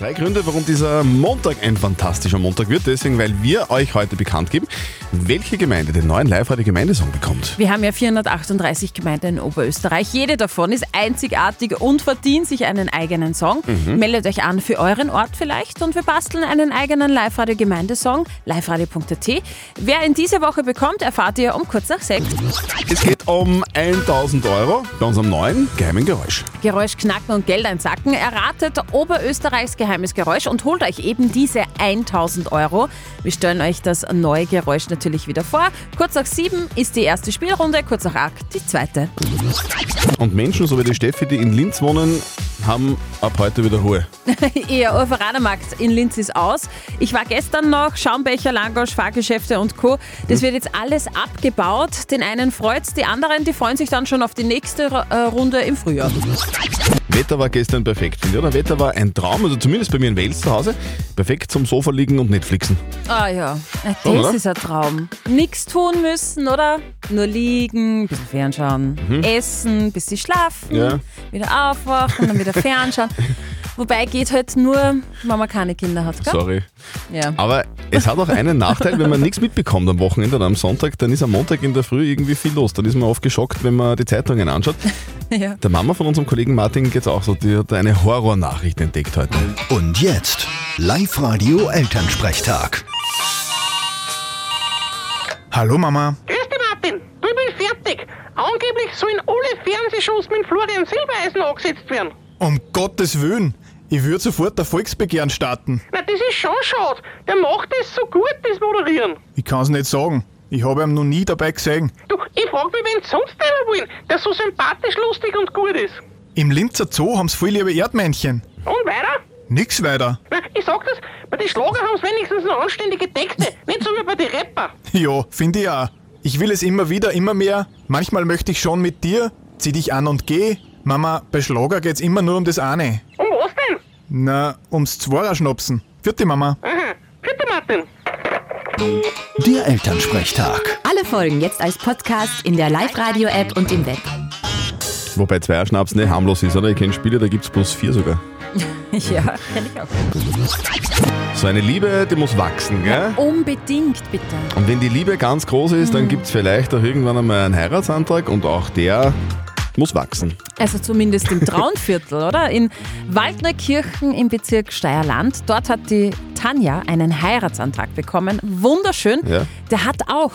Drei Gründe, warum dieser Montag ein fantastischer Montag wird. Deswegen, weil wir euch heute bekannt geben, welche Gemeinde den neuen Live-Radio-Gemeindesong bekommt. Wir haben ja 438 Gemeinden in Oberösterreich. Jede davon ist einzigartig und verdient sich einen eigenen Song. Meldet euch an für euren Ort vielleicht und wir basteln einen eigenen Live-Radio-Gemeindesong. liveradio.at. Wer ihn diese Woche bekommt, erfahrt ihr um kurz nach sechs. Es geht um 1000 Euro bei unserem neuen geheimen Geräusch. Geräusch knacken und Geld einsacken. Erratet Oberösterreichs geheimes Geräusch und holt euch eben diese 1000 Euro. Wir stellen euch das neue Geräusch natürlich wieder vor. Kurz nach sieben ist die erste Spielrunde, kurz nach acht die zweite. Und Menschen, so wie die Steffi, die in Linz wohnen, haben ab heute wieder Ruhe. Ihr Urveranermarkt in Linz ist aus. Ich war gestern noch, Schaumbecher, Langosch, Fahrgeschäfte und Co. Das wird jetzt alles abgebaut. Den einen freut's, die anderen, die freuen sich dann schon auf die nächste äh, Runde im Frühjahr. Wetter war gestern perfekt, finde ich. Oder? Wetter war ein Traum, also zumindest bei mir in Wels zu Hause. Perfekt zum Sofa liegen und Netflixen. Ah ja, Schon, das oder? ist ein Traum. Nichts tun müssen, oder? Nur liegen, ein bisschen fernschauen, essen, bis sie schlafen, Ja. wieder aufwachen, dann wieder fernschauen. Wobei geht halt nur, wenn man keine Kinder hat, gell? Sorry. Ja. Aber es hat auch einen Nachteil, wenn man nichts mitbekommt am Wochenende oder am Sonntag, dann ist am Montag in der Früh irgendwie viel los. Dann ist man oft geschockt, wenn man die Zeitungen anschaut. ja. Der Mama von unserem Kollegen Martin geht's auch so, die hat eine Horrornachricht entdeckt heute. Und jetzt Live-Radio-Elternsprechtag. Hallo Mama. Grüß dich, Martin. Du, ich bin fertig. Angeblich sollen alle Fernsehshows mit Florian Silbereisen angesetzt werden. Um Gottes Willen. Ich würde sofort ein Volksbegehren starten. Na, das ist schon schade. Der macht das so gut, das Moderieren. Ich kann's nicht sagen. Ich habe ihn noch nie dabei gesehen. Du, ich frag mich, wen sonst einer wollen, der so sympathisch, lustig und gut ist. Im Linzer Zoo haben's voll liebe Erdmännchen. Und weiter? Nix weiter. Na, ich sag das, bei den Schlager haben's wenigstens noch anständige Texte. Nicht so wie bei den Rapper. Ja, finde ich auch. Ich will es immer wieder, immer mehr. Manchmal möchte ich schon mit dir. Zieh dich an und geh. Mama, bei Schlager geht's immer nur um das eine. Um was denn? Na, ums Zwarer-Schnapsen. Vierte Mama. Aha. Bitte, Martin. Der Elternsprechtag. Alle Folgen jetzt als Podcast in der Live-Radio-App und im Web. Wobei Zweierschnaps nicht harmlos ist, oder? Ich kenne Spiele, da gibt's plus vier sogar. Ja, kenn ich auch. So eine Liebe, die muss wachsen, gell? Unbedingt, bitte. Und wenn die Liebe ganz groß ist, dann gibt's vielleicht auch irgendwann einmal einen Heiratsantrag und auch der muss wachsen. Also zumindest im Traunviertel, oder? In Waldneukirchen im Bezirk Steierland. Dort hat die Tanja einen Heiratsantrag bekommen. Wunderschön. Ja. Der hat auch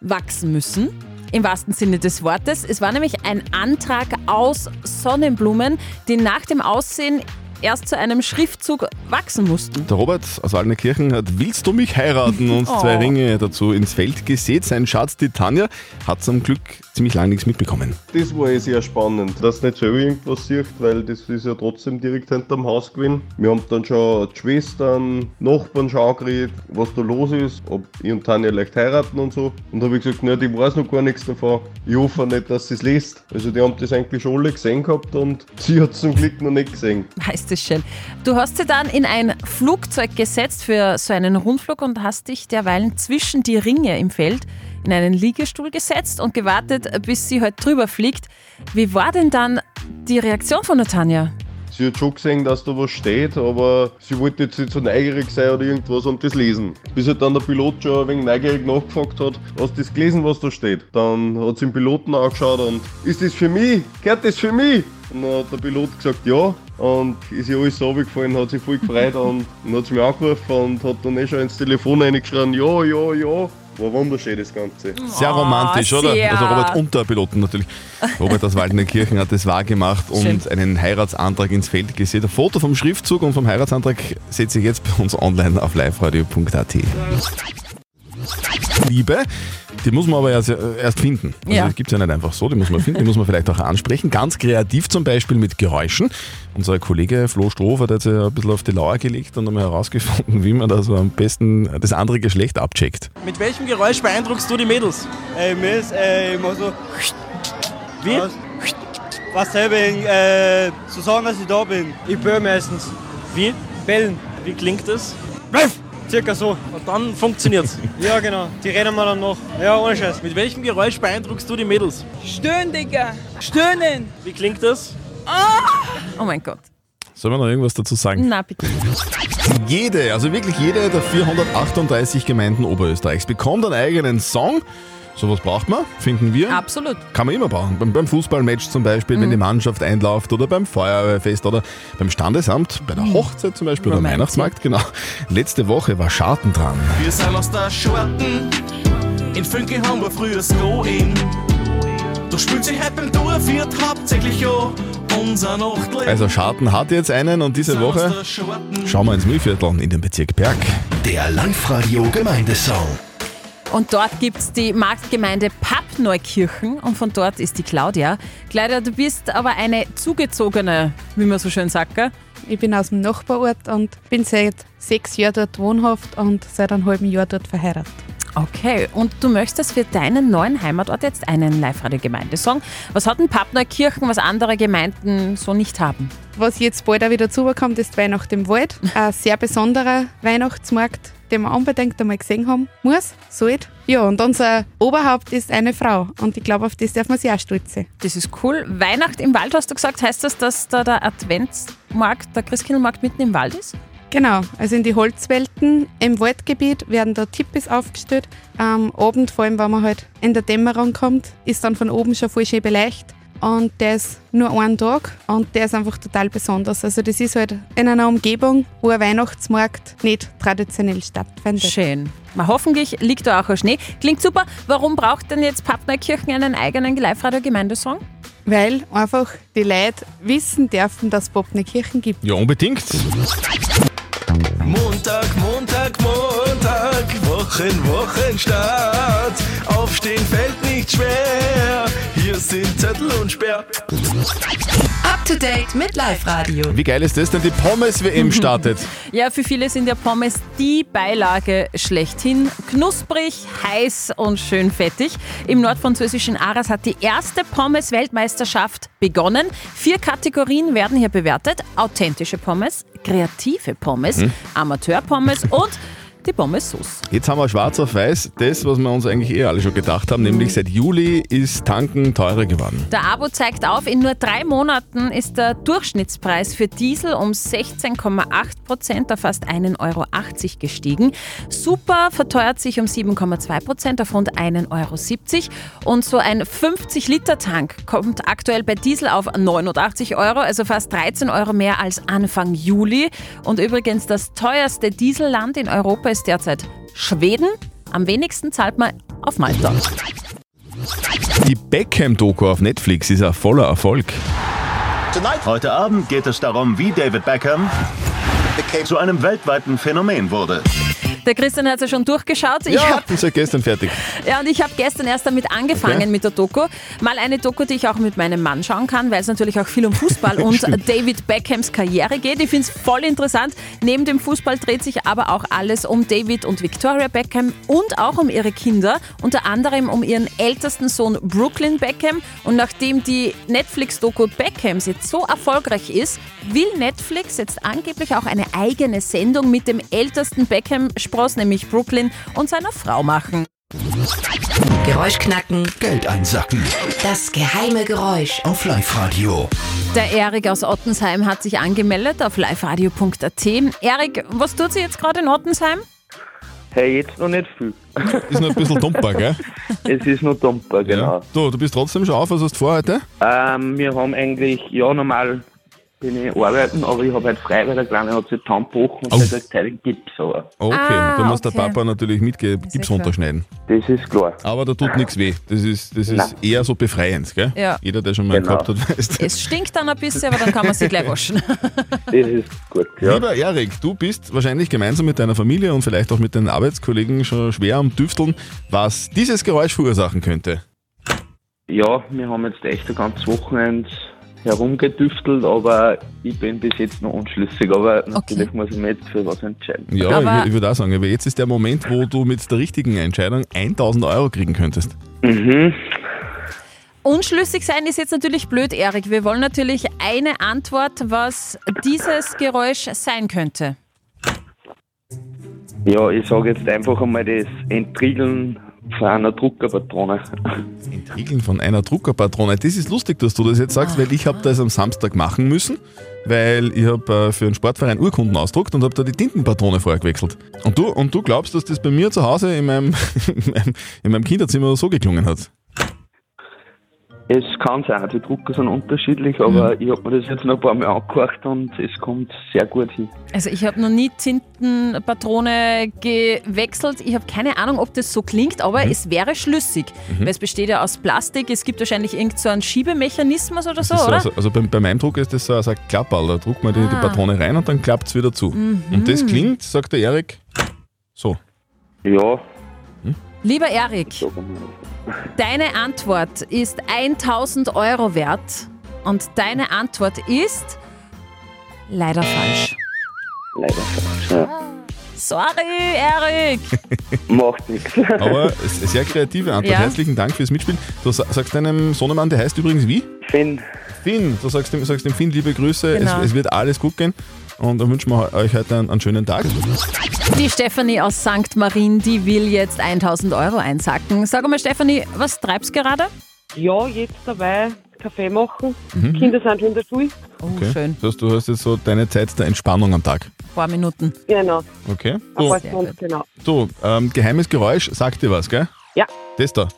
wachsen müssen. Im wahrsten Sinne des Wortes. Es war nämlich ein Antrag aus Sonnenblumen, die nach dem Aussehen erst zu einem Schriftzug wachsen mussten. Der Robert aus Waldnerkirchen hat Willst du mich heiraten? und Oh. zwei Ringe dazu ins Feld gesät. Sein Schatz, die Tanja, hat zum Glück ziemlich lange nichts mitbekommen. Das war eh sehr spannend, dass nicht selber irgendwas sieht, weil das ist ja trotzdem direkt hinterm Haus gewesen. Wir haben dann schon die Schwestern, Nachbarn schon angeredet, was da los ist, ob ich und Tanja leicht heiraten und so. Und da habe ich gesagt, nein, die weiß noch gar nichts davon. Ich hoffe nicht, dass sie es liest. Also die haben das eigentlich schon alle gesehen gehabt und sie hat zum Glück noch nicht gesehen. Heißt es schön. Du hast sie dann in ein Flugzeug gesetzt für so einen Rundflug und hast dich derweilen zwischen die Ringe im Feld in einen Liegestuhl gesetzt und gewartet, bis sie halt drüber fliegt. Wie war denn dann die Reaktion von der Tanja? Sie hat schon gesehen, dass da was steht, aber sie wollte jetzt nicht so neugierig sein oder irgendwas und das lesen. Bis halt dann der Pilot schon ein wenig neugierig nachgefragt hat, hast du das gelesen, was da steht? Dann hat sie den Piloten angeschaut und ist das für mich? Gehört das für mich? Und dann hat der Pilot gesagt, ja. Und ist ihr alles runtergefallen, hat sich voll gefreut und dann hat sie mich angerufen und hat dann eh schon ins Telefon reingeschrien, ja, ja, ja. War wunderschön das Ganze. Sehr romantisch, oder? sehr. Also Robert und der Piloten natürlich. Robert aus Waldnerkirchen hat das wahrgemacht und Schön. einen Heiratsantrag ins Feld gesät. Ein Foto vom Schriftzug und vom Heiratsantrag setze ich jetzt bei uns online auf liveradio.at. Liebe, die muss man aber erst, erst finden. Also Ja. die gibt es ja nicht einfach so, die muss man finden, die muss man vielleicht auch ansprechen. Ganz kreativ zum Beispiel mit Geräuschen. Unser Kollege Flo Strofer hat sich ein bisschen auf die Lauer gelegt und einmal herausgefunden, wie man da so am besten das andere Geschlecht abcheckt. Mit welchem Geräusch beeindruckst du die Mädels? Ey, mir ist äh, immer so. Wie? Was, was selber äh, zu sagen, dass ich da bin. Ich böll meistens. Wie? Bellen. Wie klingt es? Circa so. Und dann funktioniert's. Ja, genau. Die rennen wir dann noch. Ja, ohne Scheiß. Mit welchem Geräusch beeindruckst du die Mädels? Stöhnen, Digga. Stöhnen. Wie klingt das? Oh mein Gott. Sollen wir noch irgendwas dazu sagen? Na bitte. Jede, also wirklich jede der 438 Gemeinden Oberösterreichs bekommt einen eigenen Song. Sowas braucht man, finden wir. Absolut. Kann man immer brauchen. Beim, beim Fußballmatch zum Beispiel, wenn die Mannschaft einläuft oder beim Feuerwehrfest oder beim Standesamt, bei der Hochzeit zum Beispiel oder am Romantik. Weihnachtsmarkt, genau. Letzte Woche war Scharten dran. Wir sind aus der Schorten. In Fünke haben wir früher das Go in. Da spielt sich heute beim Dorf wird hauptsächlich ja unser Nachtleben. Also Scharten hat jetzt einen und diese Woche schauen wir ins Mühlviertel in den Bezirk Berg. Der Live-Radio Gemeindesong. Und dort gibt es die Marktgemeinde Pappneukirchen und von dort ist die Claudia. Claudia, du bist aber eine zugezogene, wie man so schön sagt, gell? Ich bin aus dem Nachbarort und bin seit sechs Jahren dort wohnhaft und seit einem halben Jahr dort verheiratet. Okay, und du möchtest für deinen neuen Heimatort jetzt einen Live-Radio-Gemeindesong. Was hat denn Pappneukirchen, was andere Gemeinden so nicht haben? Was jetzt bald auch wieder zukommt, ist Weihnacht im Wald. Ein sehr besonderer Weihnachtsmarkt, den man unbedingt einmal gesehen haben muss, sollte. Ja, und unser Oberhaupt ist eine Frau und ich glaube, auf das darf man sich auch stolz sein. Das ist cool. Weihnacht im Wald, hast du gesagt, heißt das, dass da der Adventsmarkt, der Christkindlmarkt mitten im Wald ist? Genau, also in die Holzwelten im Waldgebiet werden da Tippis aufgestellt. Am Abend, vor allem wenn man halt in der Dämmerung kommt, ist dann von oben schon voll schön beleicht. Und der ist nur einen Tag und der ist einfach total besonders. Also das ist halt in einer Umgebung, wo ein Weihnachtsmarkt nicht traditionell stattfindet. Schön. Na, hoffentlich liegt da auch ein Schnee. Klingt super. Warum braucht denn jetzt Pappneukirchen einen eigenen Live-Radio-Gemeindesong? Weil einfach die Leute wissen dürfen, dass es Popneukirchen gibt. Ja, unbedingt. Montag, Montag, Wochen, Wochenstart. Aufstehen fällt nicht schwer. Hier sind Zettel und Sperr. Up to date mit Live-Radio. Wie geil ist das denn? Die Pommes-WM startet. Ja, für viele sind ja Pommes die Beilage schlechthin. Knusprig, heiß und schön fettig. Im nordfranzösischen Arras hat die erste Pommes-Weltmeisterschaft begonnen. Vier Kategorien werden hier bewertet. Authentische Pommes, kreative Pommes, Hm. Amateur-Pommes und die Pommes-Sauce. Jetzt haben wir schwarz auf weiß das, was wir uns eigentlich eh alle schon gedacht haben, nämlich seit Juli ist Tanken teurer geworden. Der Abo zeigt auf, in nur drei Monaten ist der Durchschnittspreis für Diesel um 16,8 Prozent auf fast 1,80 Euro gestiegen. Super verteuert sich um 7,2 Prozent auf rund 1,70 Euro. Und so ein 50-Liter-Tank kommt aktuell bei Diesel auf 89 Euro, also fast 13 Euro mehr als Anfang Juli. Und übrigens, das teuerste Dieselland in Europa ist derzeit Schweden. Am wenigsten zahlt man auf Malta. Die Beckham-Doku auf Netflix ist ein voller Erfolg. Heute Abend geht es darum, wie David Beckham zu einem weltweiten Phänomen wurde. Der Christian hat es ja schon durchgeschaut. Ich Ja, hab, ist ja gestern fertig. ja, und ich habe gestern erst damit angefangen Okay. mit der Doku. Mal eine Doku, die ich auch mit meinem Mann schauen kann, weil es natürlich auch viel um Fußball und David Beckhams Karriere geht. Ich finde es voll interessant. Neben dem Fußball dreht sich aber auch alles um David und Victoria Beckham und auch um ihre Kinder. Unter anderem um ihren ältesten Sohn Brooklyn Beckham. Und nachdem die Netflix-Doku Beckhams jetzt so erfolgreich ist, will Netflix jetzt angeblich auch eine eigene Sendung mit dem ältesten Beckham-Spross, nämlich Brooklyn, und seiner Frau machen. Geräusch knacken. Geld einsacken. Das geheime Geräusch. Auf Live-Radio. Der Erik aus Ottensheim hat sich angemeldet auf liveradio.at. Erik, was tut sie jetzt gerade in Ottensheim? Hey, jetzt noch nicht viel. Ist noch ein bisschen dumper, gell? Es ist noch dumper, genau. Du, du bist trotzdem schon auf, was hast du vor heute? Ähm, wir haben eigentlich, ja, normal bin ich arbeiten, aber ich habe halt frei, weil der Kleine hat sich die Hand gebrochen und Oh. der kriegt heute einen Gips. Aber Okay, Ah, da muss der okay. Papa natürlich mit Gips runterschneiden. Das ist klar. Aber da tut nichts weh. Das ist, das ist eher so befreiend, gell? Ja. Jeder, der schon mal Genau. gehabt hat, weiß das. Es stinkt dann ein bisschen, aber dann kann man sich gleich waschen. Das ist gut, ja. Lieber Erik, du bist wahrscheinlich gemeinsam mit deiner Familie und vielleicht auch mit deinen Arbeitskollegen schon schwer am Düfteln, was dieses Geräusch verursachen könnte. Ja, wir haben jetzt echt ein ganzes Wochenende herumgedüftelt, aber ich bin bis jetzt noch unschlüssig. Aber natürlich muss ich mich jetzt für was entscheiden. Ja, ich, ich würde auch sagen, aber jetzt ist der Moment, wo du mit der richtigen Entscheidung 1000 Euro kriegen könntest. Mhm. Unschlüssig sein ist jetzt natürlich blöd, Erik. Wir wollen natürlich eine Antwort, was dieses Geräusch sein könnte. Ja, ich sage jetzt einfach einmal das Entriegeln von einer Druckerpatrone. Entriegeln von einer Druckerpatrone. Das ist lustig, dass du das jetzt sagst, weil ich habe das am Samstag machen müssen, weil ich habe äh, für einen Sportverein Urkunden ausdruckt und habe da die Tintenpatrone vorher gewechselt. Und du, und du glaubst, dass das bei mir zu Hause in meinem, in meinem Kinderzimmer so geklungen hat? Es kann sein, die Drucker sind unterschiedlich, aber ich habe mir das jetzt noch ein paar Mal angehört und es kommt sehr gut hin. Also ich habe noch nie Tintenpatrone gewechselt. Ich habe keine Ahnung, ob das so klingt, aber es wäre schlüssig. Mhm. Weil es besteht ja aus Plastik. Es gibt wahrscheinlich irgend so einen Schiebemechanismus oder so, ist oder? Also, also bei, bei meinem Drucker ist das so, also ein Klappball. Da druckt man die, die Ah. Patrone rein und dann klappt es wieder zu. Mhm. Und das klingt, sagt der Erik, so. Ja. Lieber Erik, deine Antwort ist 1000 Euro wert und deine Antwort ist leider falsch. Leider falsch. Ja. Sorry, Erik. Macht nichts. Aber es ist eine sehr kreative Antwort. Ja. Herzlichen Dank fürs Mitspielen. Du sa- sagst deinem Sohnemann, der heißt übrigens wie? Finn. Finn. Du sagst dem, sagst dem Finn liebe Grüße. Genau. Es, es wird alles gut gehen. Und dann wünschen wir euch heute einen, einen schönen Tag. Die Stefanie aus St. Marien, die will jetzt 1000 Euro einsacken. Sag mal, Stefanie, was treibst du gerade? Ja, jetzt dabei Kaffee machen. Mhm. Kinder sind schon in der Schule. Oh, Okay. schön. Das heißt, du hast jetzt so deine Zeit der Entspannung am Tag. Ein paar Minuten. Genau. Okay. Ein So, paar Stunden, genau. so ähm, geheimes Geräusch, sagt dir was, gell? Ja. Das da.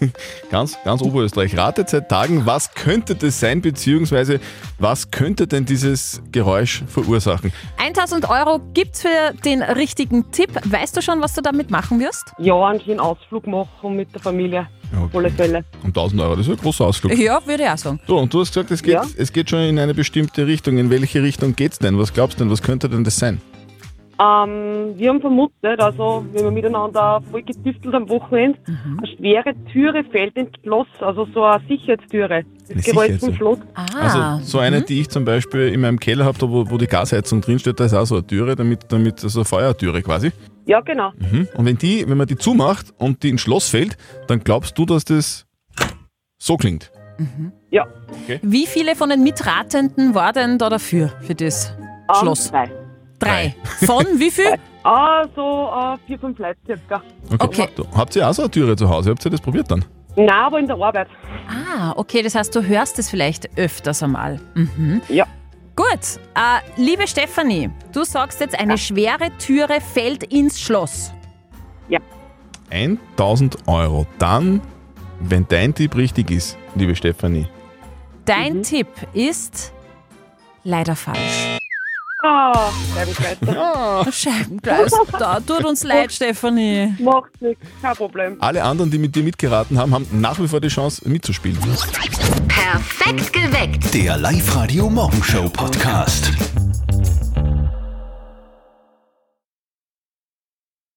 ganz, ganz Oberösterreich. Ratet seit Tagen, was könnte das sein, beziehungsweise was könnte denn dieses Geräusch verursachen? 1000 Euro gibt's für den richtigen Tipp. Weißt du schon, was du damit machen wirst? Ja, einen schönen Ausflug machen mit der Familie. Auf alle Fälle. Um 1000 Euro, das ist ein großer Ausflug. Ja, würde ich auch sagen. So, und du hast gesagt, es geht, Ja. es geht schon in eine bestimmte Richtung. In welche Richtung geht's denn? Was glaubst du denn? Was könnte denn das sein? Ähm, wir haben vermutet, also wenn wir miteinander voll getüftelt am Wochenende, Mhm. eine schwere Türe fällt ins Schloss, also so eine Sicherheitstüre. Das Geräusch vom. Schloss. Also so eine, die ich zum Beispiel in meinem Keller habe, wo, wo die Gasheizung drinsteht, da ist auch so eine Türe, damit, damit so eine Feuertüre quasi. Ja, genau. Mhm. Und wenn die, wenn man die zumacht und die ins Schloss fällt, dann glaubst du, dass das so klingt. Ja. Okay. Wie viele von den Mitratenden war denn da dafür, für das Schloss? Drei. Drei. Von wie viel? Ah, so äh, vier, fünf Leute circa. Okay. Du, habt ihr auch so eine Türe zu Hause? Habt ihr das probiert dann? Nein, aber in der Arbeit. Ah, okay, das heißt, du hörst es vielleicht öfters einmal. Mhm. Ja. Gut, äh, liebe Stefanie, du sagst jetzt, eine schwere Türe fällt ins Schloss. 1000 Euro. Dann, wenn dein Tipp richtig ist, liebe Stefanie. Dein Tipp ist leider falsch. Ah, Scheibengleister. Scheibengleis, da tut uns leid, Stefanie. Macht nichts, kein Problem. Alle anderen, die mit dir mitgeraten haben, haben nach wie vor die Chance mitzuspielen. Perfekt geweckt. Der Live-Radio Morgenshow Podcast.